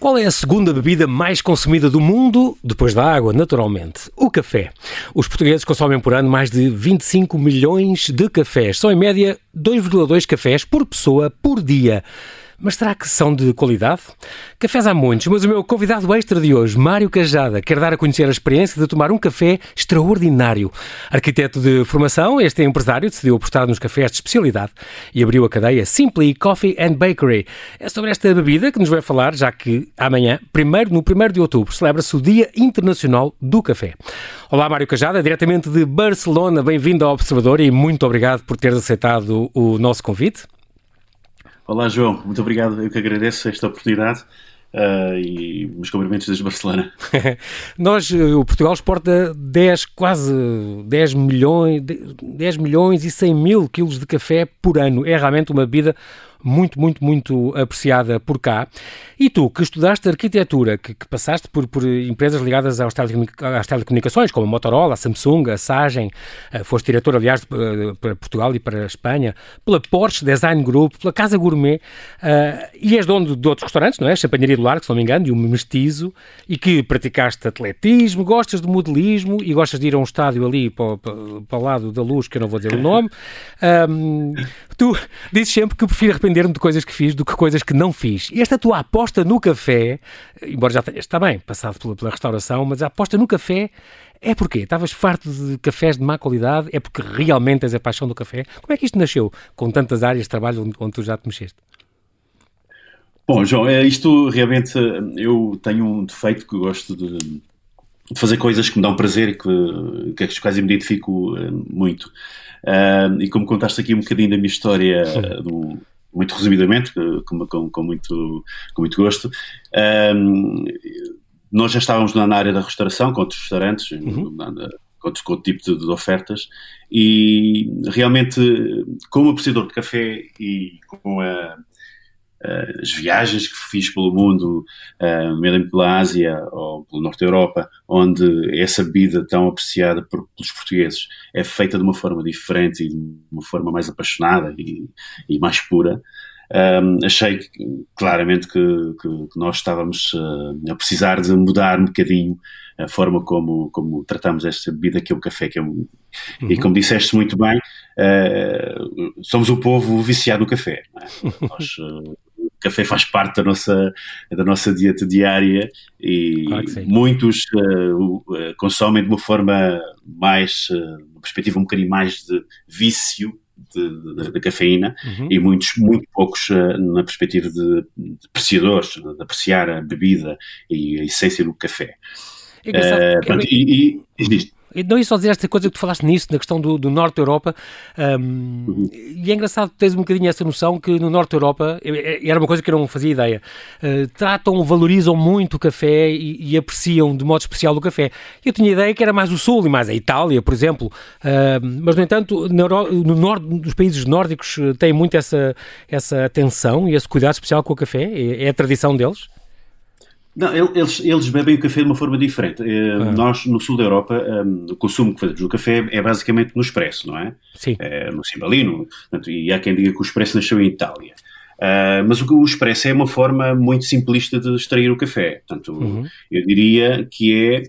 Qual é a segunda bebida mais consumida do mundo, depois da água, naturalmente? O café. Os portugueses consomem por ano mais de 25 milhões de cafés. São, em média, 2,2 cafés por pessoa por dia. Mas será que são de qualidade? Cafés há muitos, mas o meu convidado extra de hoje, Mário Cajada, quer dar a conhecer a experiência de tomar um café extraordinário. Arquiteto de formação, este empresário decidiu apostar nos cafés de especialidade e abriu a cadeia Simply Coffee and Bakery. É sobre esta bebida que nos vai falar, já que amanhã, primeiro, no 1 de outubro, celebra-se o Dia Internacional do Café. Olá, Mário Cajada, diretamente de Barcelona. Bem-vindo ao Observador e muito obrigado por teres aceitado o nosso convite. Olá, João. Muito obrigado. Eu que agradeço esta oportunidade. Uh, e meus cumprimentos desde Barcelona. Nós, eh, o Portugal exporta 10, quase 10 milhões, 10 milhões e 100 mil quilos de café por ano. É realmente uma bebida muito, muito, muito apreciada por cá. E tu, que estudaste arquitetura, que, que passaste por, por, empresas ligadas às, telecomunicações, como a Motorola, a Samsung, a Sagem, uh, foste diretor, aliás, uh, para Portugal e para a Espanha, pela Porsche Design Group, pela Casa Gourmet, uh, e és dono de, outros restaurantes, não é? Champanharia do Largo, se não me engano, e o Mestizo, e que praticaste atletismo, gostas de modelismo e gostas de ir a um estádio ali para, para, para o lado da luz, que eu não vou dizer o nome. Um, tu dizes sempre que prefiro arrepender-me de coisas que fiz do que coisas que não fiz. E esta tua aposta no café, embora já tenhas, está bem, passado pela, pela restauração, mas a aposta no café é porque estavas farto de cafés de má qualidade? É porque realmente tens a paixão do café? Como é que isto nasceu com tantas áreas de trabalho onde, onde tu já te mexeste? Bom, João, é isto realmente eu tenho um defeito que gosto de, de fazer coisas que me dão prazer e que, que, que quase me identifico eh, muito. Uh, e como contaste aqui um bocadinho da minha história, do, muito resumidamente, com, com, com, muito, com muito gosto, nós já estávamos na área da restauração, com outros restaurantes, uhum. com, outro, com outro tipo de, de, ofertas, e realmente, como apreciador de café e com a uh, as viagens que fiz pelo mundo, uh, mesmo pela Ásia ou pelo Norte da Europa, onde essa bebida tão apreciada por, pelos portugueses é feita de uma forma diferente e de uma forma mais apaixonada e, e mais pura. Um, achei claramente que, que, que nós estávamos uh, a precisar de mudar um bocadinho a forma como, como tratamos esta bebida que é o café, que é um, uhum. e como disseste muito bem, uh, somos o povo viciado no café. É? Nós, uh, café faz parte da nossa, da nossa dieta diária e claro muitos uh, consomem de uma forma mais, uh, uma perspectiva um bocadinho mais de vício da cafeína uhum. e muitos, muito poucos uh, na perspectiva de, de apreciadores, de apreciar a bebida e a essência do café. É uh, pronto, e, e, existe. Não ia só dizer esta coisa que tu falaste nisso, na questão do, do Norte da Europa, um, uhum. e é engraçado que tens um bocadinho essa noção que no Norte da Europa, era uma coisa que eu não fazia ideia, uh, tratam, valorizam muito o café e, e, apreciam de modo especial o café. Eu tinha ideia que era mais o Sul e mais a Itália, por exemplo, uh, mas no entanto, no, no norte, nos países nórdicos eh, têm muito essa, essa atenção e esse cuidado especial com o café, é, é a tradição deles. Não, eles, eles bebem o café de uma forma diferente. Eh, ah. Nós, no sul da Europa, um, o consumo que fazemos do café é basicamente no expresso, não é? Sim. É, no cimbalino. E há quem diga que o expresso nasceu em Itália. Uh, mas o, o expresso é uma forma muito simplista de extrair o café. Portanto, uhum. eu diria que é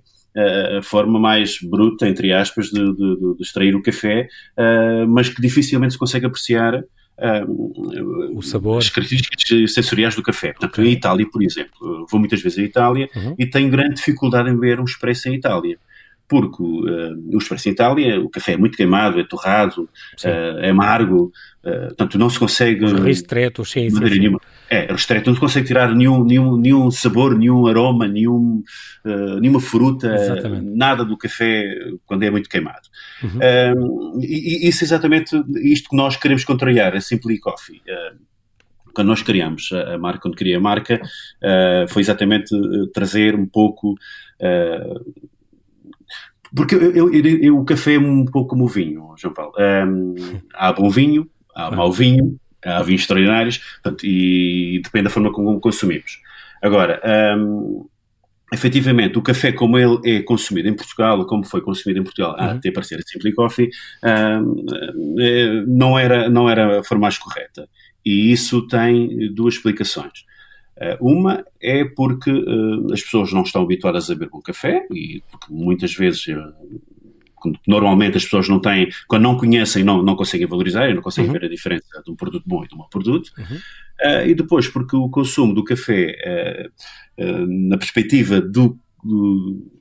a forma mais bruta, entre aspas, de, de, de extrair o café, uh, mas que dificilmente se consegue apreciar uh, o sabor. as características sensoriais do café. Portanto, okay. em Itália, por exemplo, vou muitas vezes à Itália uhum. e tenho grande dificuldade em beber um expresso em Itália. Porque uh, o expresso em Itália, o café é muito queimado, é torrado, uh, é amargo, uh, portanto não se consegue... Os ristretos, sim, sim, sim. Nenhuma. É, ristreto, não se consegue tirar nenhum, nenhum, nenhum sabor, nenhum aroma, nenhum, nenhuma fruta, Exatamente. nada do café quando é muito queimado. Uhum. e, e isso é exatamente isto que nós queremos contrariar, a Simply Coffee quando nós criamos a, marca, quando criei a marca, uh, foi exatamente uh, trazer um pouco. Uh, porque eu, eu, eu, o café é um pouco como o vinho, João Paulo. Um, há bom vinho, há mau vinho, há vinhos extraordinários, portanto, e depende da forma como consumimos. Agora, um, efetivamente, o café como ele é consumido em Portugal, ou como foi consumido em Portugal uhum. até parecer a Simply Coffee, um, não, era, não era a forma mais correta. E isso tem duas explicações. uma é porque as pessoas não estão habituadas a beber bom café e porque muitas vezes normalmente as pessoas não têm, quando não conhecem, não, não conseguem valorizar e não conseguem uhum. ver a diferença de um produto bom e de um mau produto. Uhum. Uh, e depois, porque o consumo do café, uh, uh, na perspectiva do, do,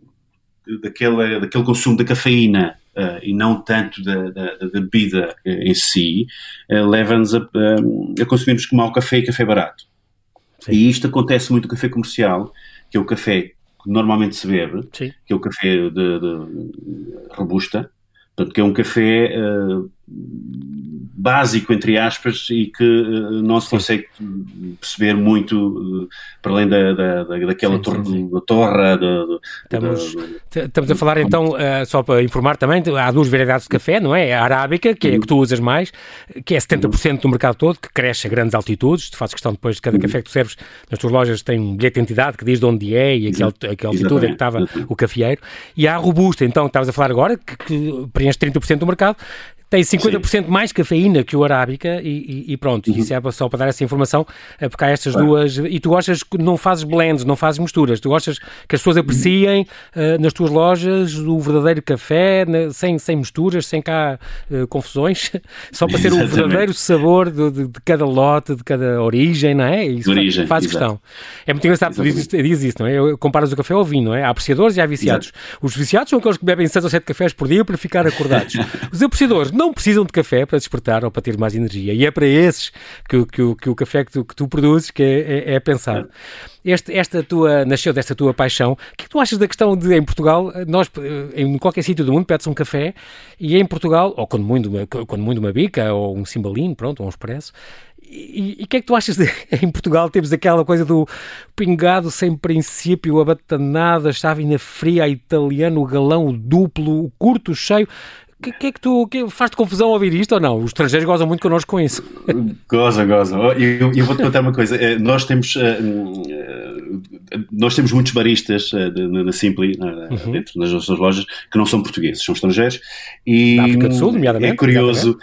daquele, daquele consumo da cafeína e não tanto da, da, da bebida em si, leva-nos a, a consumirmos como mau café e café barato. Sim. E isto acontece muito no café comercial, que é o café que normalmente se bebe, Sim. que é o café de, de robusta, portanto, que é um café uh, básico, entre aspas, e que uh, não se sim. consegue perceber muito uh, para além da, da, da daquela sim, torre, sim, da. Da, estamos, estamos a falar então, uh, só para informar também, há duas variedades de café, não é? A arábica, que é a que tu usas mais, que é 70% do mercado todo, que cresce a grandes altitudes, tu fazes questão depois de cada café que tu serves nas tuas lojas tem um bilhete de identidade que diz de onde é e a que, a que altitude é que estava o cafeeiro. E há a robusta, então, que estavas a falar agora, que, que preenche 30% do mercado, tem 50% Sim. mais cafeína que o arábica e, e, e pronto, uhum. isso é só para dar essa informação, é porque há estas duas, e tu gostas, não fazes blends, não fazes misturas, tu gostas que as pessoas uhum. apreciem uh, nas tuas lojas o verdadeiro café, na, sem, sem misturas, sem cá uh, confusões, só para ser o verdadeiro sabor de, de, de, cada lote, de cada origem, não é? Isso origem, faz, faz questão. É muito engraçado, tu dizes, diz isso, não é? Comparas o café ao vinho, não é? Há apreciadores e há viciados. Exato. Os viciados são aqueles que bebem 6 ou 7 cafés por dia para ficar acordados. Os apreciadores não precisam de café para despertar ou para ter mais energia. E é para esses que, que, que o café que tu, que tu produzes que é, é, é pensado. Este, esta tua, nasceu desta tua paixão. O que, é tu achas da questão de, em Portugal, nós, em qualquer sítio do mundo, pedes um café e em Portugal, ou quando muito uma, quando muito uma bica, ou um cimbalino, pronto, ou um expresso, e o que é que tu achas de, em Portugal temos aquela coisa do pingado sem princípio, a batanada, a chávena fria, a italiano, o galão duplo, o curto, cheio que, que é que tu que, faz-te confusão ouvir isto ou não? Os estrangeiros gozam muito connosco com isso. Gozam, gozam. Eu, eu vou-te contar uma coisa. Eh, nós temos, eh, eh, nós temos muitos baristas na Simpli, uhum. dentro das nossas lojas, que não são portugueses, são estrangeiros. E da África do Sul, nomeadamente. É curioso.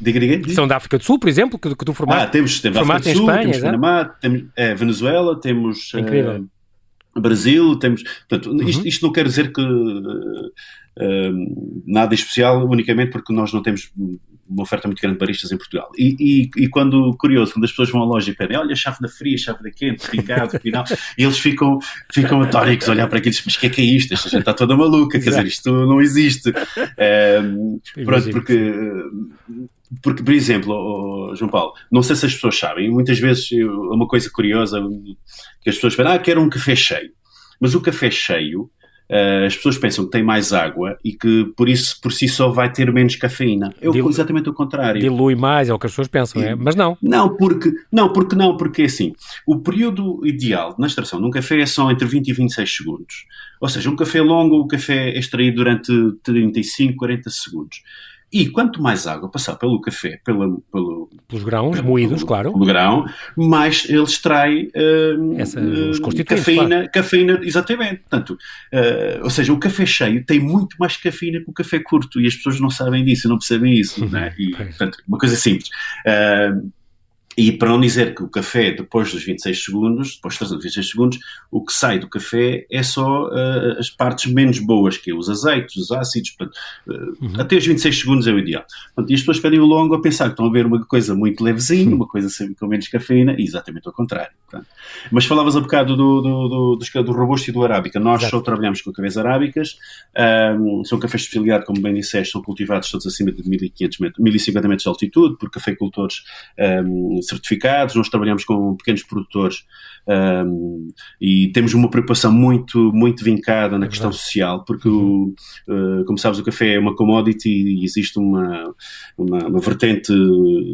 Diga, diga, diga. São da África do Sul, por exemplo, que, que tu formaste. Ah, temos, temos África do Sul, Espanha, temos Panamá, temos é, Venezuela, temos uh, Brasil, temos. Portanto, uhum. isto, isto, não quer dizer que nada especial, unicamente porque nós não temos uma oferta muito grande de baristas em Portugal. E, e, e, quando, curioso, quando as pessoas vão à loja e pedem, olha, chave da fria, chave da quente, pingado, final, e eles ficam, ficam atóricos a olhar para aquilo e dizem, mas o que é que é isto? Esta gente está toda maluca, quer dizer, isto não existe. Um, pronto, porque, porque, por exemplo, oh, João Paulo, não sei se as pessoas sabem, muitas vezes é uma coisa curiosa que as pessoas pedem, ah, quero um café cheio. Mas o café cheio Uh, as pessoas pensam que tem mais água e que por isso por si só vai ter menos cafeína. Eu Dil exatamente o contrário. Dilui mais, é o que as pessoas pensam, é? mas não. Não, porque não, porque não, porque assim, o período ideal na extração de um café é só entre 20 e 26 segundos. Ou seja, um café longo, o café é extraído durante 35, 40 segundos. E quanto mais água passar pelo café, pela, pelo, pelos grãos pelo, moídos, pelo, claro, pelo grão, mais ele extrai uh, Essa, os uh, cafeína, claro. cafeína, exatamente. Portanto, uh, ou seja, o café cheio tem muito mais cafeína que o café curto e as pessoas não sabem disso, não percebem isso. né? e, portanto, uma coisa simples. Uh, e para não dizer que o café, depois dos 26 segundos, depois de 326 segundos, o que sai do café é só uh, as partes menos boas, que é os azeites, os ácidos. Portanto, uh, uhum. Até os 26 segundos é o ideal. Portanto, e as pessoas pedem o longo a pensar que estão a ver uma coisa muito levezinha, uma coisa sempre com menos cafeína, e exatamente ao contrário. Portanto. Mas falavas um bocado do, do, do, do, do robusto e do arábica. Nós Exato. só trabalhamos com cafés arábicas. Um, são cafés de especialidade, como bem disseste, são cultivados todos acima de 1500 metros, 1050 metros de altitude, por cafeicultores um, certificados, nós trabalhamos com pequenos produtores um, e temos uma preocupação muito, muito vincada na é questão social, porque, o, uh, como sabes, o café é uma commodity e existe uma, uma, uma vertente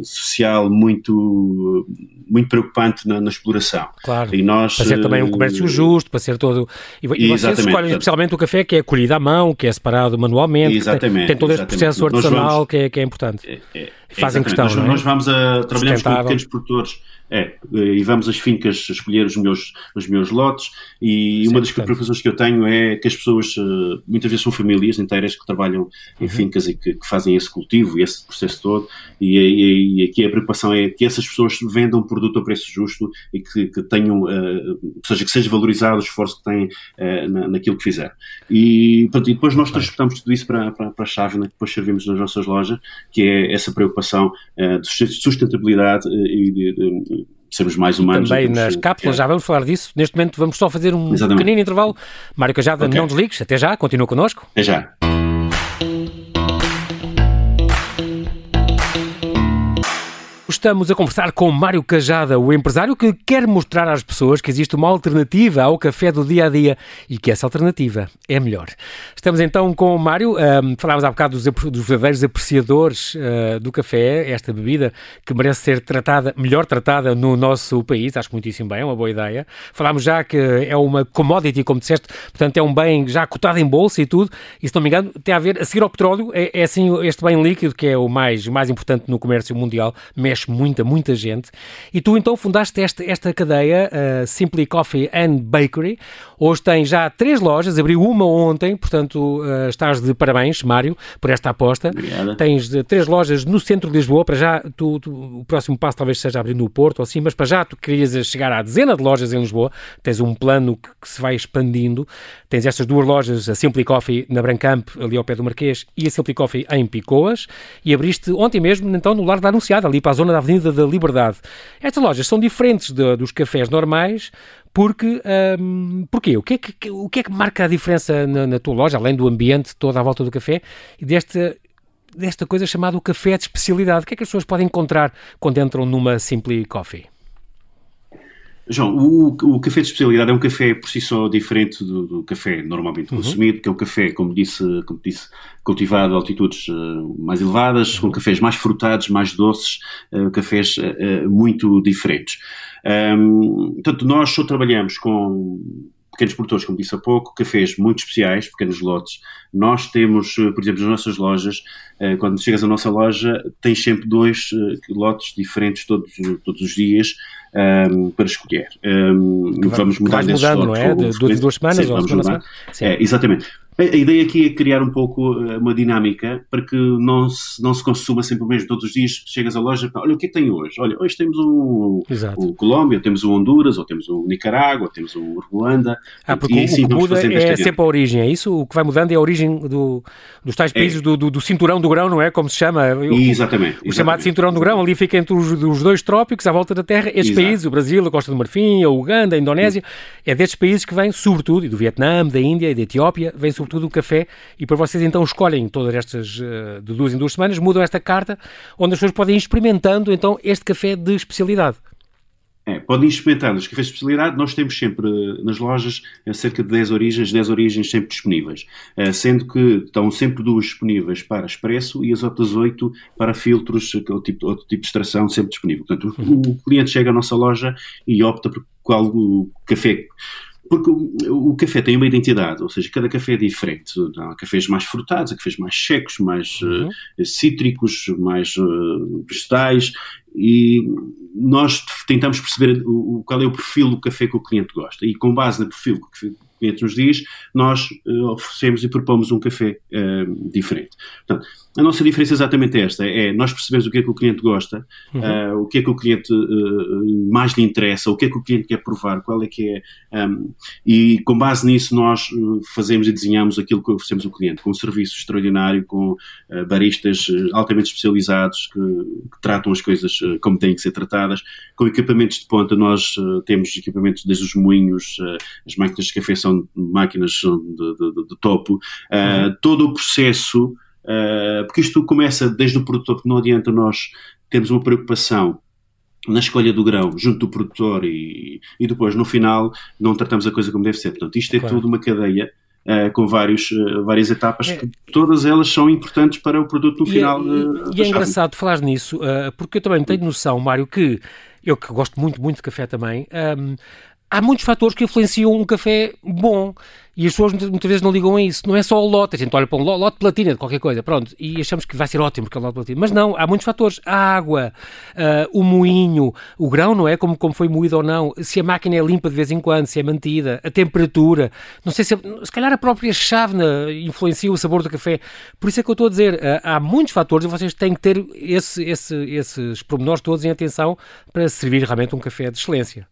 social muito, muito preocupante na, na, exploração. Claro, e nós, para ser também um comércio justo, para ser todo... E, e vocês escolhem especialmente o café que é colhido à mão, que é separado manualmente, exatamente, tem, tem todo este processo artesanal vamos, que, é, que é importante. É, Fazem questão, nós, é? nós, vamos a trabalhamos com pequenos produtores é, e vamos às fincas escolher os meus, os meus lotes e Sim, uma das portanto. preocupações que eu tenho é que as pessoas, eh, muitas vezes são famílias inteiras que trabalham em uhum. fincas e que, que, fazem esse cultivo e esse processo todo e, e, e, aqui a preocupação é que essas pessoas vendam um produto a preço justo e que, que tenham, uh, seja, que seja valorizado o esforço que têm uh, na, naquilo que fizeram. E, portanto, e depois nós transportamos tudo isso para, para, para a chave que depois servimos nas nossas lojas, que é essa preocupação uh, de sustentabilidade e de, de sermos mais humanos. Também nas cápsulas, já vamos falar disso. Neste momento vamos só fazer um Exatamente. pequenino intervalo. Mário Cajada, okay. não desligues. Até já, continua connosco. Até já. Estamos a conversar com Mário Cajada, o empresário que quer mostrar às pessoas que existe uma alternativa ao café do dia a dia e que essa alternativa é melhor. Estamos então com o Mário, um, falámos há bocado dos, dos verdadeiros apreciadores uh, do café, esta bebida que merece ser tratada, melhor tratada no nosso país, acho muitíssimo bem, é uma boa ideia. Falámos já que é uma commodity, como disseste, portanto é um bem já cotado em bolsa e tudo, e se não me engano, tem a ver, a seguir ao petróleo, é, é assim este bem líquido que é o mais, mais importante no comércio mundial, mexe muita, muita gente. E tu então fundaste esta, esta cadeia, uh, Simply Coffee and Bakery. Hoje tem já três lojas, abriu uma ontem, portanto uh, estás de parabéns, Mário, por esta aposta. Obrigada. Tens de, três lojas no centro de Lisboa, para já tu, tu, o próximo passo talvez seja abrir no Porto ou assim, mas para já tu querias chegar à dezena de lojas em Lisboa, tens um plano que, que se vai expandindo. Tens estas duas lojas, a Simply Coffee na Brancamp, ali ao pé do Marquês, e a Simply Coffee em Picoas, e abriste ontem mesmo, então, no Lar da Anunciada, ali para a zona da Avenida da Liberdade. Estas lojas são diferentes de, dos cafés normais, porque, um, porquê? O que, é que, o que é que marca a diferença na, na, tua loja, além do ambiente todo à volta do café, e desta, desta coisa chamada o café de especialidade? O que é que as pessoas podem encontrar quando entram numa Simply Coffee? João, o, o, café de especialidade é um café por si só diferente do, do café normalmente uhum. consumido, que é um café, como disse, como disse cultivado a altitudes uh, mais elevadas, uhum. com cafés mais frutados, mais doces, uh, cafés uh, muito diferentes. Um, portanto, nós só trabalhamos com pequenos produtores, como disse há pouco, cafés muito especiais, pequenos lotes. Nós temos, por exemplo, nas nossas lojas, quando chegas à nossa loja, tens sempre dois lotes diferentes todos, todos os dias um, para escolher. Um, vamos mudar desses mudando, não é? De, de duas semanas ou uma semana? É, exatamente. A, ideia aqui é criar um pouco eh, uma dinâmica para que não se, não se consuma sempre o mesmo todos os dias. Chegas à loja, olha o que é que tem hoje? Olha, hoje temos o, o Colômbia, temos o Honduras, ou temos o Nicarágua, ou temos o Ruanda. Ah, porque e, assim, o que muda é sempre a origem, é isso? O que vai mudando é a origem do, dos tais é. países é. do, do, do, cinturão do grão, não é? Como se chama? exatamente. O exatamente. chamado cinturão do grão, ali fica entre os, os dois trópicos, à volta da Terra. Estes Exato. países, o Brasil, a Costa do Marfim, a Uganda, a Indonésia, é destes países que vem, sobretudo, e do Vietnã, da Índia e da Etiópia, vem sobretudo o café e para vocês então escolhem todas estas uh, de duas em duas semanas, mudam esta carta onde as pessoas podem ir experimentando então este café de especialidade. É, podem experimentar os cafés de especialidade. Nós temos sempre eh, nas lojas eh, cerca de 10 origens, 10 origens sempre disponíveis, sendo que estão sempre duas disponíveis para expresso e as outras 8 para filtros, outro tipo, outro tipo de extração, sempre disponível. Portanto, o, cliente chega à nossa loja e opta por qual café porque o, o, café tem uma identidade, ou seja, cada café é diferente. Há cafés mais frutados, há cafés mais secos, mais uhum. uh, cítricos, mais uh, vegetais, e nós tentamos perceber o, qual é o perfil do café que o cliente gosta. E com base no perfil que o cliente nos diz, nós uh, oferecemos e propomos um café diferente. Portanto, a nossa diferença é exatamente esta: é nós percebemos o que é que o cliente gosta, uhum. uh, o que é que o cliente uh, mais lhe interessa, o que é que o cliente quer provar, qual é que é. Um, e com base nisso, nós fazemos e desenhamos aquilo que oferecemos ao cliente, com um serviço extraordinário, com uh, baristas altamente especializados que, que, tratam as coisas como têm que ser tratadas, com equipamentos de ponta. Nós temos equipamentos desde os moinhos, as máquinas de café são máquinas de, de, de, topo, uhum. todo o processo. Porque isto começa desde o produtor, que não adianta nós termos uma preocupação na escolha do grão junto do produtor e, e depois no final não tratamos a coisa como deve ser. Portanto, isto é claro. tudo uma cadeia com vários, uh, várias etapas, é, que todas elas são importantes para o produto no é final. E, e é engraçado falar nisso, uh, porque eu também tenho noção, Mário, que eu que gosto muito, muito de café também, um, há muitos fatores que influenciam um café bom. E as pessoas muitas vezes não ligam a isso. Não é só o lote. A gente olha para um lote platina de qualquer coisa, pronto, e achamos que vai ser ótimo porque é o lote platina. Mas não, há muitos fatores. A água, uh, o moinho, o grão, não é? Como, como foi moído ou não. Se a máquina é limpa de vez em quando, se é mantida, a temperatura. Não sei se. Se calhar a própria chávena influencia o sabor do café. Por isso é que eu estou a dizer, uh, há muitos fatores e vocês têm que ter esse, esse, esses pormenores todos em atenção para servir realmente um café de excelência.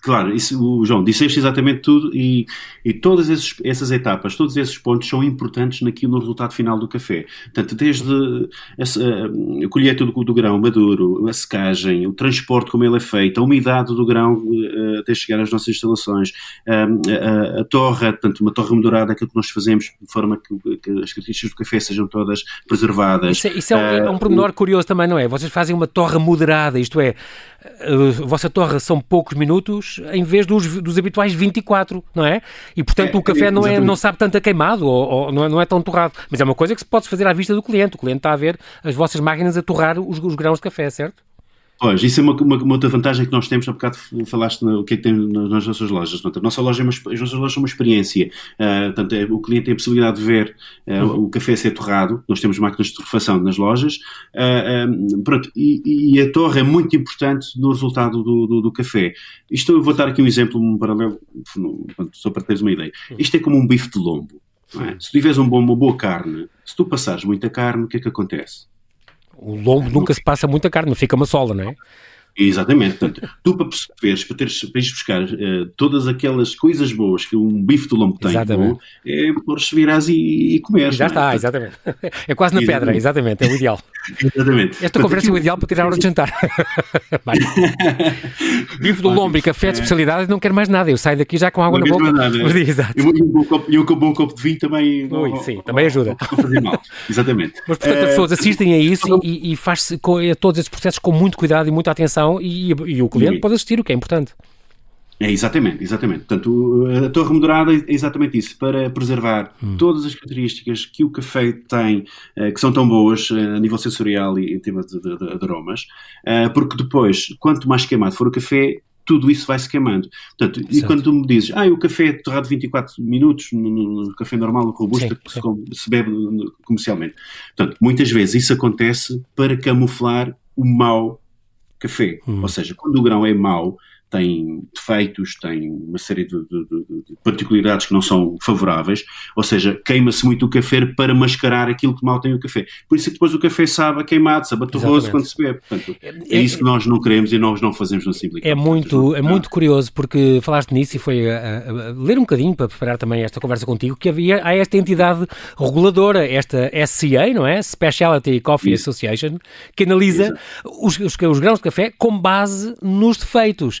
Claro, isso, o João, disseste exatamente tudo e, e todas esses, essas etapas, todos esses pontos são importantes naquilo no resultado final do café. Portanto, desde a, a colheita do, do, grão maduro, a secagem, o transporte como ele é feito, a umidade do grão uh, até chegar às nossas instalações, uh, a, a, torra, portanto, uma torra moderada, aquilo que nós fazemos de forma que, que as características do café sejam todas preservadas. Isso é, isso é, um, é um pormenor curioso também, não é? Vocês fazem uma torra moderada, isto é, a vossa torra são poucos minutos em vez dos, dos habituais 24, não é? E portanto é, o café não, é, não sabe tanto a queimado ou, ou não, é, não, é, tão torrado. Mas é uma coisa que se pode fazer à vista do cliente. O cliente está a ver as vossas máquinas a torrar os, os grãos de café, certo? Pois, isso é uma, uma, uma, outra vantagem que nós temos, há bocado falaste no, o que é que tem nas nossas lojas. Portanto, a nossa loja é uma, as nossas lojas são uma experiência. Uh, portanto, é, o cliente tem a possibilidade de ver uh, uhum. o café ser torrado. Nós temos máquinas de torrefação nas lojas. Uh, um, pronto, e, e, a torre é muito importante no resultado do, do, do, café. Isto eu vou dar aqui um exemplo, um paralelo, só para teres uma ideia. Uhum. Isto é como um bife de lombo. É? Se tu tiveres um bom, uma boa carne, se tu passares muita carne, o que é que acontece? O lombo nunca se passa muita carne, fica uma sola, não é? Exatamente. Portanto, tu para perceberes, para, teres, para ires buscar uh, todas aquelas coisas boas que um bife do lombo tem, bom, é pôr-se virás e, e comer. Já é? está, exatamente. É quase na exatamente. pedra, exatamente, é o ideal. exatamente. Esta Portanto, conversa é o ideal para tirar a hora de jantar. bife do lombo e café de especialidade, não quero mais nada. Eu saio daqui já com água não na boca. Nada, Mas, exato. E um, bom copo, e um bom copo de vinho também. Ui, não, sim, também ajuda. Não fazer mal. Exatamente. Mas portanto, as pessoas assistem a isso e, e faz-se a todos esses processos com muito cuidado e muita atenção e, e o cliente pode assistir, o que é importante. É, exatamente, exatamente. Portanto, a torre moderada é exatamente isso, para preservar hum. todas as características que o café tem, eh, que são tão boas eh, a nível sensorial e em termos de, de, de, aromas, eh, porque depois, quanto mais queimado for o café, tudo isso vai se queimando. Portanto, e quando tu me dizes, ah, o café é torrado 24 minutos, no, no café normal, robusto, que se, se, bebe comercialmente. Portanto, muitas vezes isso acontece para camuflar o mau café. Hum. Ou seja, quando o grão é mau, tem defeitos, tem uma série de, de, de, particularidades que não são favoráveis, ou seja, queima-se muito o café para mascarar aquilo que mal tem o café. Por isso é que depois o café sabe a queimado, sabe a torroso quando se bebe. Portanto, é, é, isso que nós não queremos e nós não fazemos no Simplicar. É muito, é muito curioso porque falaste nisso e foi a, a, a, ler um bocadinho para preparar também esta conversa contigo, que havia há esta entidade reguladora, esta SCA, não é? Specialty Coffee isso. Association, que analisa os, os, os grãos de café com base nos defeitos.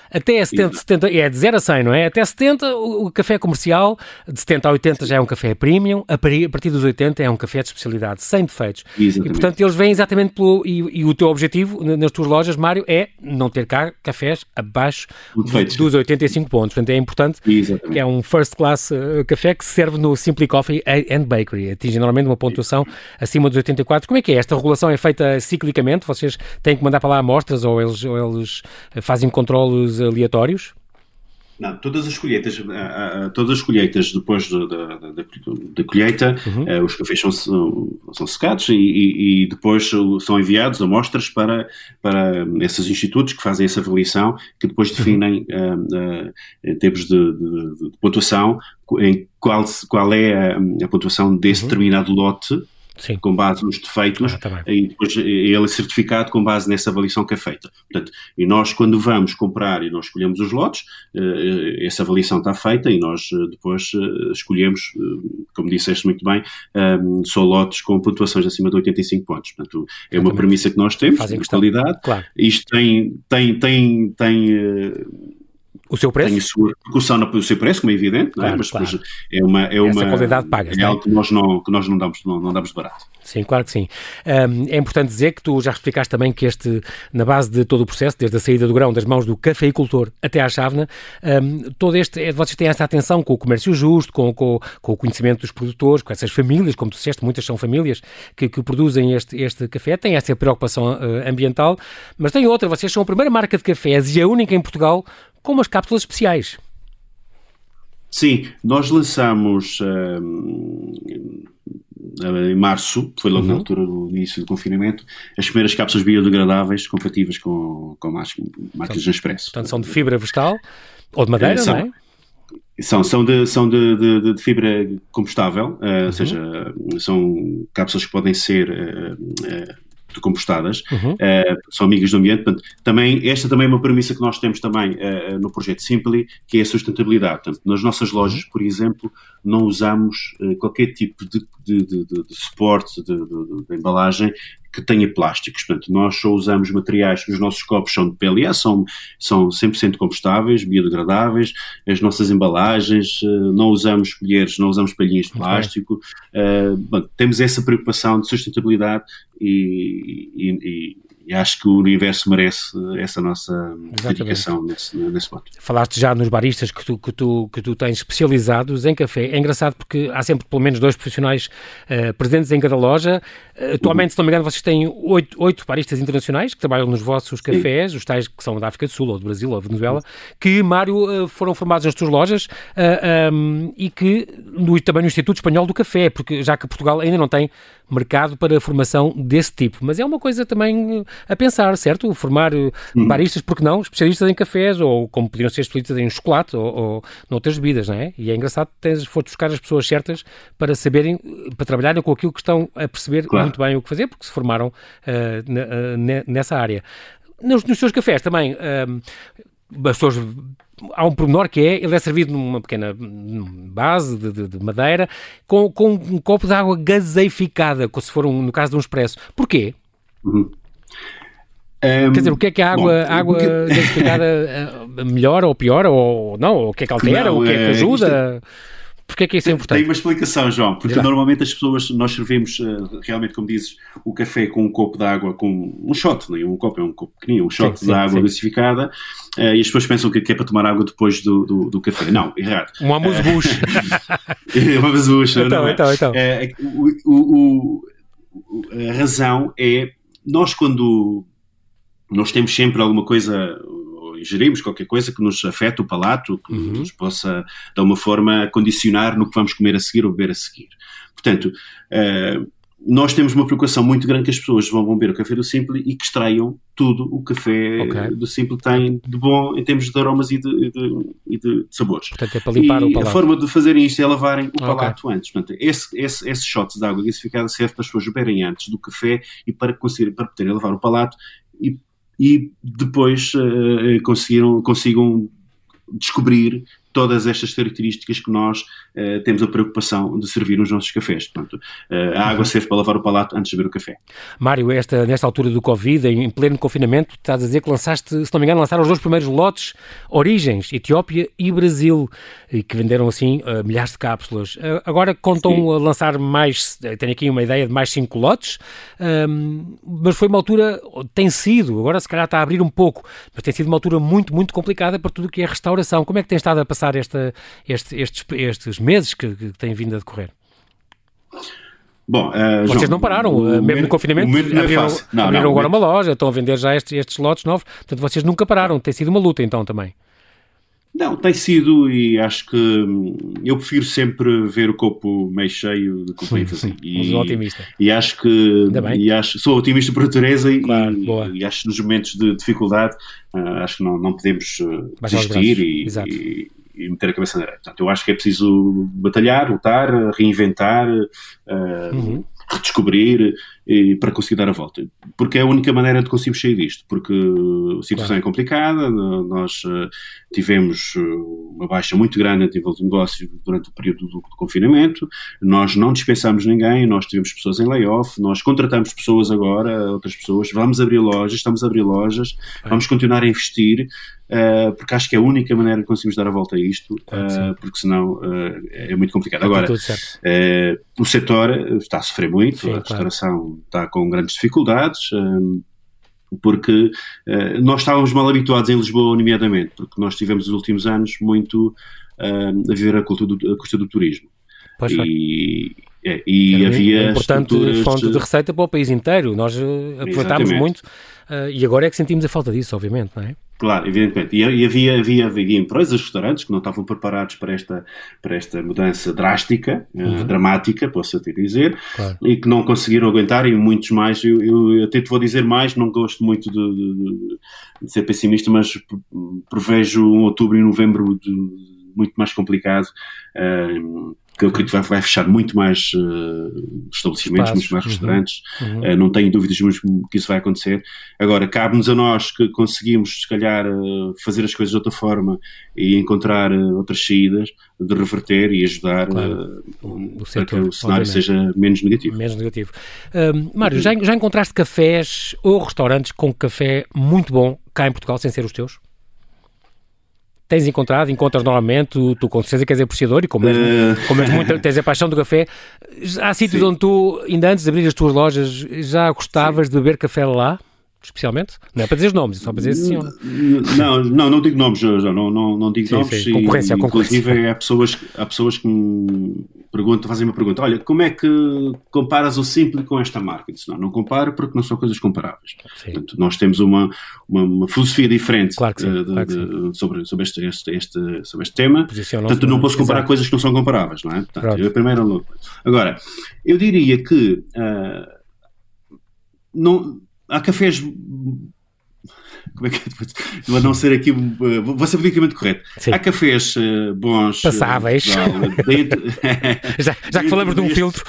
Até 70, 70, é de 0 a 100, não é? Até 70 o, o, café comercial, de 70 a 80 já é um café premium, a partir dos 80 é um café de especialidade, sem defeitos. Exatamente. E portanto eles vêm exatamente pelo. E, e, o teu objetivo nas tuas lojas, Mário, é não ter cá cafés abaixo dos, dos 85 pontos. Portanto é importante Exatamente. que é um first class uh, café que se serve no Simply Coffee and Bakery. Atinge normalmente uma pontuação acima dos 84. Como é que é? Esta regulação é feita ciclicamente? Vocês têm que mandar para lá amostras ou eles, ou eles fazem controlos aleatórios? Não, todas as colheitas, uh, uh, todas as colheitas depois da, da, da, colheita, uhum. uh, os cafés são, são secados e, e, depois são enviados amostras para, para esses institutos que fazem essa avaliação, que depois uhum. definem, uhum. em termos de, de, de, pontuação, em qual, qual é a, a pontuação desse uhum. determinado lote Sim. com base nos defeitos, ah, tá e depois ele é certificado com base nessa avaliação que é feita. Portanto, e nós, quando vamos comprar e nós escolhemos os lotes, eh, essa avaliação está feita e nós eh, depois eh, escolhemos, como disseste muito bem, só lotes com pontuações acima de 85 pontos. Portanto, é uma premissa que nós temos, de qualidade. Claro. Isto tem, tem, tem, tem o seu preço? Tem a sua repercussão no seu preço, como é evidente, claro, é? mas claro. é uma. É uma Essa qualidade paga. É algo que nós não, que nós não, damos, não, não damos de barato. Sim, claro que sim. Um, é importante dizer que tu já explicaste também que este, na base de todo o processo, desde a saída do grão das mãos do cafeicultor até à chávena, um, todo este, é, vocês têm essa atenção com o comércio justo, com, com, com, o conhecimento dos produtores, com essas famílias, como tu disseste, muitas são famílias que, que produzem este, este café, têm essa preocupação uh, ambiental, mas tem outra, vocês são a primeira marca de cafés e a única em Portugal com umas cápsulas especiais. Sim, nós lançamos em março, foi logo uhum. na altura do início do confinamento, as primeiras cápsulas biodegradáveis compatíveis com, com máquinas de expresso. Portanto, são de fibra vegetal ou de madeira, é, são, não é? São, são, de, são de, de, de fibra compostável, uh, uhum. ou seja, são cápsulas que podem ser uh, uh, compostadas, uhum. uh, são amigas do ambiente. Portanto, também, esta também é uma premissa que nós temos também uh, no projeto Simply, que é a sustentabilidade. Portanto, nas nossas lojas, por exemplo, não usamos uh, qualquer tipo de, de, de, de suporte, de, de, embalagem que tenha plásticos. Portanto, nós só usamos materiais, os nossos copos são de PLA, são, são 100% compostáveis, biodegradáveis, as nossas embalagens, não usamos colheres, não usamos palhinhas de plástico. Uh, bom, temos essa preocupação de sustentabilidade e, e, e e acho que o universo merece essa nossa Exatamente. dedicação nesse, nesse ponto. Falaste já nos baristas que tu, que, tu, que tu tens especializados em café. É engraçado porque há sempre pelo menos dois profissionais uh, presentes em cada loja. Uh, atualmente, uhum. se não me engano, vocês têm oito, oito baristas internacionais que trabalham nos vossos cafés, Sim. os tais que são da África do Sul ou do Brasil ou da Venezuela, que, Mário, uh, foram formados nas tuas lojas um, e que no, também no Instituto Espanhol do Café, porque já que Portugal ainda não tem mercado para a formação desse tipo. Mas é uma coisa também a pensar, certo? Formar eh, uhum. baristas, porque não? Especialistas em cafés, ou como podiam ser especialistas em chocolate ou, ou noutras bebidas, não é? E é engraçado tens, for buscar as pessoas certas para saberem, para trabalharem com aquilo que estão a perceber claro. muito bem o que fazer, porque se formaram uh, nessa área. Nos, nos seus cafés também, uh, as pessoas há um pormenor que é, ele é servido numa pequena base de, de, de madeira com, com, um copo de água gaseificada, como se for um, no caso de um expresso. Porquê? Uhum. Um, Quer dizer, o que é que a água, bom, água que... gasificada eh, melhora ou piora ou não? O que é que altera? Não, o que é que é, ajuda? É... Porquê é que isso é importante? Tem uma explicação, João, porque normalmente as pessoas, nós servimos uh, realmente, como dizes, o café com um copo de água, com um shot, não é um copo, é um copo pequenino, um shot sim, de sim, água sim. gasificada, uh, e as pessoas pensam que é para tomar água depois do, do, do café. Não, errado. Um amuse-bush. Uh, um amuse-bush. então, é? então, então. É, o, o, o, a razão é, nós quando nós temos sempre alguma coisa ingerimos qualquer coisa que nos afeta o palato, que uhum. nos possa, de uma forma, condicionar no que vamos comer a seguir ou beber a seguir. Portanto, uh, nós temos uma preocupação muito grande que as pessoas vão beber o café do Simple e que extraiam tudo o café okay. do Simple tem de bom em termos de aromas e de, de, e de sabores. Portanto, é para limpar e o palato. a forma de fazerem isto é lavarem o palato okay. antes. Portanto, esse, esse, esse shot de água gasificada serve para as pessoas beberem antes do café e para, conseguir, para poderem lavar o palato e e depois uh, conseguiram, consigam descobrir todas estas características que nós uh, temos a preocupação de servir nos nossos cafés. Portanto, uh, a água uhum. serve para lavar o palato antes de beber o café. Mário, esta, nesta altura do Covid, em pleno confinamento, estás a dizer que lançaste, se não me engano, lançaram os dois primeiros lotes, Origens, Etiópia e Brasil, e que venderam assim uh, milhares de cápsulas. agora contam Sim. a lançar mais, tenho aqui uma ideia de mais cinco lotes, ehm, mas foi uma altura, tem sido, agora se calhar está a abrir um pouco, mas tem sido uma altura muito, muito complicada para tudo o que é restauração. Como é que tem estado a passar passar esta, este, estes, estes meses que, que têm vindo a decorrer? Bom, uh, Vocês João, não pararam, uh, mesmo no confinamento, é abriram, é não, abriram não, agora uma loja, estão a vender já estes, estes lotes novos, portanto vocês nunca pararam, tem sido uma luta então também. Não, tem sido e acho que hum, eu prefiro sempre ver o copo meio cheio do que o vazio. E, otimista. E acho que e acho, sou otimista por natureza claro, e, e, acho que nos momentos de dificuldade uh, acho que não, não podemos uh, desistir e, e, meter a cabeça na areia. Portanto, eu acho que é preciso batalhar, lutar, reinventar, uh, uhum. redescobrir e, para conseguir dar a volta. Porque é a única maneira de conseguirmos sair disto. Porque a situação claro. é complicada, nós uh, tivemos eh, uma baixa muito grande a nível de negócio durante o período do, do, confinamento, nós não dispensamos ninguém, nós tivemos pessoas em layoff, nós contratamos pessoas agora, outras pessoas, vamos abrir lojas, estamos a abrir lojas, vamos continuar a investir. uh, porque acho que é a única maneira que conseguimos dar a volta a isto, uh, porque senão uh, é muito complicado. Agora, o setor está a sofrer muito, Sim, a restauração claro. Está com grandes dificuldades porque uh, nós estávamos mal habituados em Lisboa, nomeadamente, porque nós tivemos os últimos anos muito uh, a viver a, cultura do, a custa do turismo. Pois e, e havia. É importante fonte de receita para o país inteiro. Nós uh, aproveitámos muito uh, e agora é que sentimos a falta disso, obviamente, não é? Claro, evidentemente. E, havia, havia, havia empresas, restaurantes que não estavam preparados para esta, para esta mudança drástica, uh, uhum. dramática, posso até dizer, claro. e que não conseguiram aguentar, e muitos mais. Eu, eu até te vou dizer mais, não gosto muito de, de, de ser pessimista, mas prevejo um outubro e novembro de, muito mais complicado. Uh, que eu acredito que vai, fechar muito mais uh, estabelecimentos, muito mais uhum. restaurantes. Uhum. Uh, não tenho dúvidas mesmo que isso vai acontecer. Agora, cabe-nos a nós que conseguimos, se calhar, uh, fazer as coisas de outra forma e encontrar outras saídas de reverter e ajudar claro. o setor, para que o cenário obviamente. seja menos negativo. Menos negativo. Mário, já, já encontraste cafés ou restaurantes com café muito bom cá em Portugal, sem ser os teus? Tens encontrado, encontras normalmente, tu, tu com certeza que és apreciador e como és, uh... como és muito, tens a paixão do café. Há sítios Sim. onde tu, ainda antes de abrir as tuas lojas, já gostavas Sim. de beber café lá? Especialmente? Não é para dizer nomes, é só para dizer sim não. Não, não, digo nomes, já, não, não, não digo sim, nomes. Sim. Concorrência, e, concorrência. Inclusive, há pessoas, há pessoas que me perguntam, fazem uma pergunta: olha, como é que comparas o Simple com esta marca? Disse, não, não comparo porque não são coisas comparáveis. Portanto, nós temos uma, uma, uma filosofia diferente claro sim, de, claro de, sobre, sobre, este, este, este, sobre este tema. Portanto, não posso comparar Exato. coisas que não são comparáveis, não é? Portanto, eu primeiro. Agora, eu diria que. Uh, não, há cafés como é que é? não ser aqui, vou ser politicamente correto. Sim. Há cafés uh, bons. Passáveis. Uh, dentro, já, já que falamos de um filtro.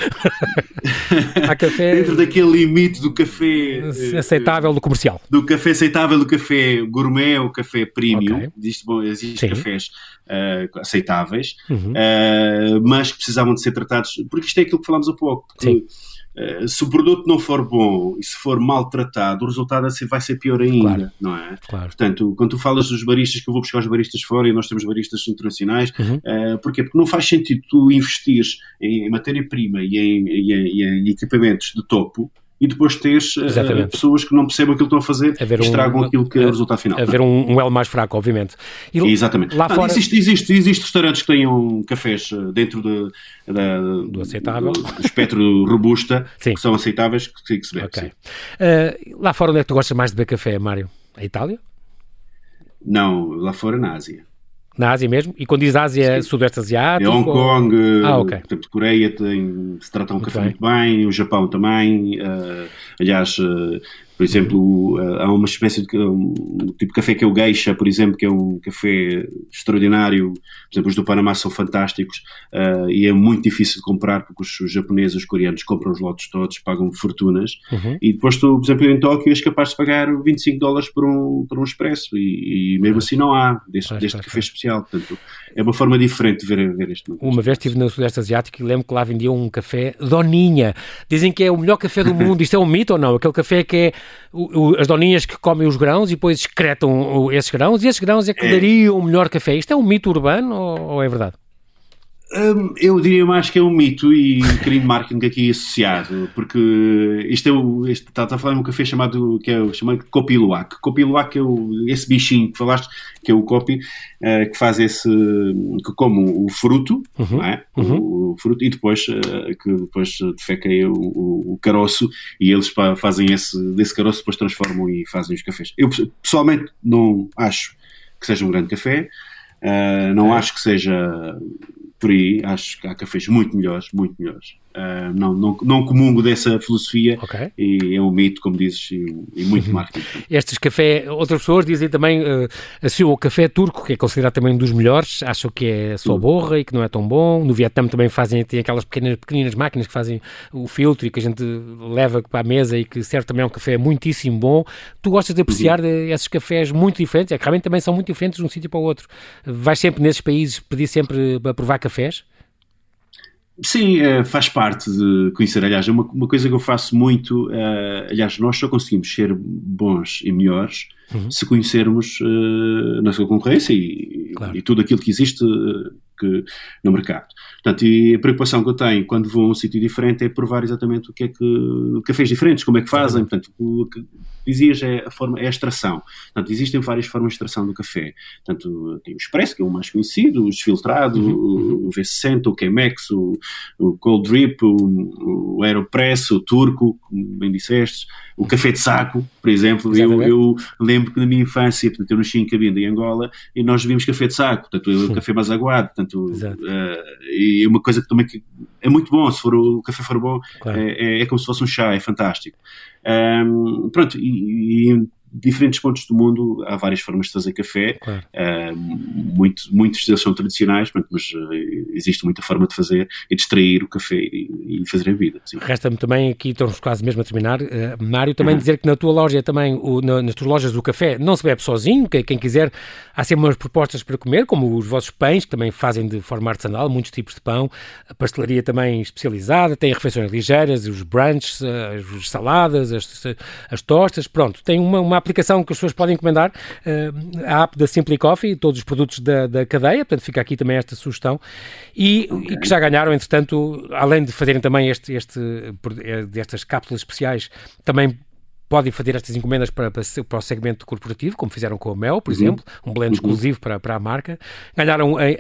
Há café. Dentro daquele limite do café. Uh, aceitável do comercial. Do café aceitável do café gourmet ou café premium. Okay. Existe, bom, existe cafés aceitáveis, uhum. mas que precisavam de ser tratados. Porque isto é aquilo que falámos há pouco. Sim eh, se o produto não for bom e se for maltratado, o resultado assim vai ser pior ainda, claro. não é? Claro. Portanto, quando tu falas dos baristas, que eu vou buscar os baristas fora e nós temos baristas internacionais, uhum. uh, porquê? Porque não faz sentido tu investires em, em matéria-prima e, e, e em, equipamentos de topo e depois teres uh, pessoas que não percebem aquilo que estão a fazer e estragam um, aquilo que é o resultado final. Haver um, um elo mais fraco, obviamente. E, Exatamente. Lá fora... existe, existe, existe restaurantes que tenham cafés eh, dentro de, de, do aceitável. Do, do espectro robusta, que são aceitáveis, que, que se bebe. Okay. Uh, lá fora onde é que tu gostas mais de beber café, Mário? A Itália? Não, lá fora na Ásia. Na Ásia mesmo? E quando diz Ásia, Sim. Sudeste Asiático? É Hong Kong, ou... ah, okay. portanto, Coreia tem, se trata um muito café bem. muito bem, o Japão também. Uh, aliás, uh, por exemplo, há uma espécie de um tipo de café que é o Geisha, por exemplo, que é um café extraordinário. Por exemplo, os do Panamá são fantásticos uh, e é muito difícil de comprar porque os japoneses, os coreanos compram os lotes todos, pagam fortunas. Uhum. E depois tu, por exemplo, em Tóquio és capaz de pagar 25 dólares por um, por um expresso e, e mesmo assim não há deste, deste café especial. Portanto, é uma forma diferente de ver, ver este mundo. Uma vez estive no Sudeste Asiático e lembro que lá vendiam um café Doninha. Dizem que é o melhor café do mundo. Isto é um mito ou não? Aquele café que é o, o, as doninhas que comem os grãos e depois excretam esses grãos e esses grãos é que é. dariam o melhor café. Isto é um mito urbano ou, ou é verdade? Hum, eu diria mais que é um mito e um bocadinho de marketing aqui associado, porque isto é o. Este, está, está a falar de um café chamado, que é o chamado Copiluac. Copiluac é o, esse bichinho que falaste, que é o copi, uh, que faz esse. que come o fruto, uhum, não é? Uhum. O, o, fruto, e depois, uh, que depois defeca o, o, o, caroço, e eles fazem esse, desse caroço, depois transformam e fazem os cafés. Eu pessoalmente não acho que seja um grande café. Uh, não é. acho que seja por aí, acho que há cafés muito melhores, muito melhores. Uh, não, não, não comungo dessa filosofia okay. e é um mito, como dizes, e, e muito uhum. marketing. Estes café, outras pessoas dizem também uh, assim, o café turco, que é considerado também um dos melhores, acham que é só uhum. borra e que não é tão bom. No Vietnã também fazem, tem aquelas pequenas, pequeninas máquinas que fazem o filtro e que a gente leva para a mesa e que serve também um café muitíssimo bom. Tu gostas de apreciar uhum. esses cafés muito diferentes, é que realmente também são muito diferentes de um sítio para o outro. Vais sempre nesses países pedir sempre para provar cafés? Sim, uh, faz parte de conhecer. Aliás, é uma, uma coisa que eu faço muito. Uh, aliás, nós só conseguimos ser bons e melhores uhum. se conhecermos uh, na sua concorrência e, claro. e, tudo aquilo que existe que, no mercado. Portanto, e a preocupação que eu tenho quando vou a um sítio diferente é provar exatamente o que é que cafés diferentes, como é que fazem. Portanto, o que dizias é a forma, é a extração. Portanto, existem várias formas de extração do café. Portanto, tem o expresso, que é o mais conhecido, o desfiltrado, uhum. o, o V60, o Chemex, o, o Cold Drip, o, o Aeropress, o Turco, como bem disseste, o café de saco, por exemplo. Eu, eu, lembro que na minha infância, portanto, eu nasci em Cabinda, em Angola, e nós bebíamos café de saco, portanto, o café mais aguado, portanto, uh, e uma coisa que também que é muito bom, se for o, o café for bom, claro. é, é, é, como se fosse um chá, é fantástico. Um, pronto, e, e diferentes pontos do mundo há várias formas de fazer café. Claro. Uh, muito, muitos deles são tradicionais, mas uh, existe muita forma de fazer e de extrair o café e, e fazer a vida. Resta-me também aqui, estamos quase mesmo a terminar, uh, Mário, também uhum. dizer que na tua loja também, o, na, nas tuas lojas o café não se bebe sozinho, que, quem quiser há sempre umas propostas para comer, como os vossos pães, que também fazem de forma artesanal, muitos tipos de pão, a pastelaria também especializada, tem refeições ligeiras, os brunches, as saladas, as, as tostas, pronto, tem uma, uma aplicação que as pessoas podem encomendar, uh, a app da Simply Coffee, todos os produtos da, da cadeia, portanto fica aqui também esta sugestão, e, okay. e, que já ganharam, entretanto, além de fazerem também este, este, destas cápsulas especiais, também podem fazer estas encomendas para, para, para, o segmento corporativo, como fizeram com a Mel, por uhum. exemplo, um blend uhum. exclusivo para, para a marca. Ganharam em,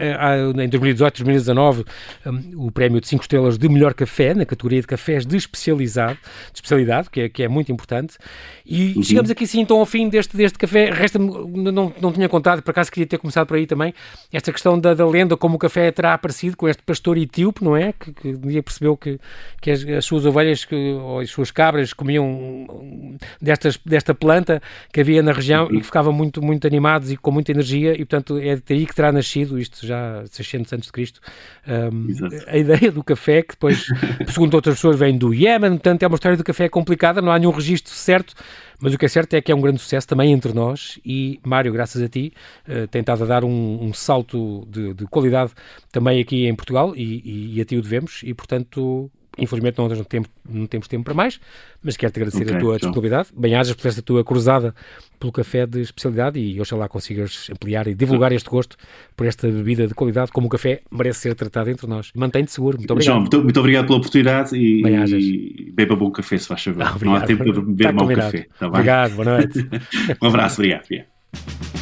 em 2018, 2019 um, o prémio de 5 estrelas de melhor café, na categoria de cafés de, especializado, de especialidade, que é, que é muito importante. E uhum. chegamos aqui sim então ao fim deste, deste café. Resta-me, não, não tinha contado, por acaso queria ter começado por aí também, esta questão da, da lenda, como o café terá aparecido com este pastor etíope, não é? Que, que um dia percebeu que, que as, as suas ovelhas que, ou as suas cabras comiam destas, desta planta que havia na região uhum. e que ficavam muito, muito animados e com muita energia, e portanto é daí que terá nascido, isto já 600 antes de Cristo, um, a ideia do café, que depois, segundo outras pessoas, vem do Iémen, portanto é uma história do café complicada, não há nenhum registro certo, mas o que é certo é que é um grande sucesso também entre nós e Mário, graças a ti, uh, tem estado a dar um, um salto de, de, qualidade também aqui em Portugal e, e, e a ti o devemos e, portanto, Infelizmente não temos, tempo, não temos tempo para mais, mas quero-te agradecer okay, a tua então. disponibilidade. Bem-ajas por esta tua cruzada pelo café de especialidade e oxalá consigas ampliar e divulgar este gosto por esta bebida de qualidade, como o café merece ser tratado entre nós. Mantém-te seguro. Muito obrigado. João, muito, muito obrigado pela oportunidade e, e, beba bom café, se faz favor. Ah, não há tempo para beber mau café. Tá obrigado, boa noite. um abraço, obrigado. obrigado.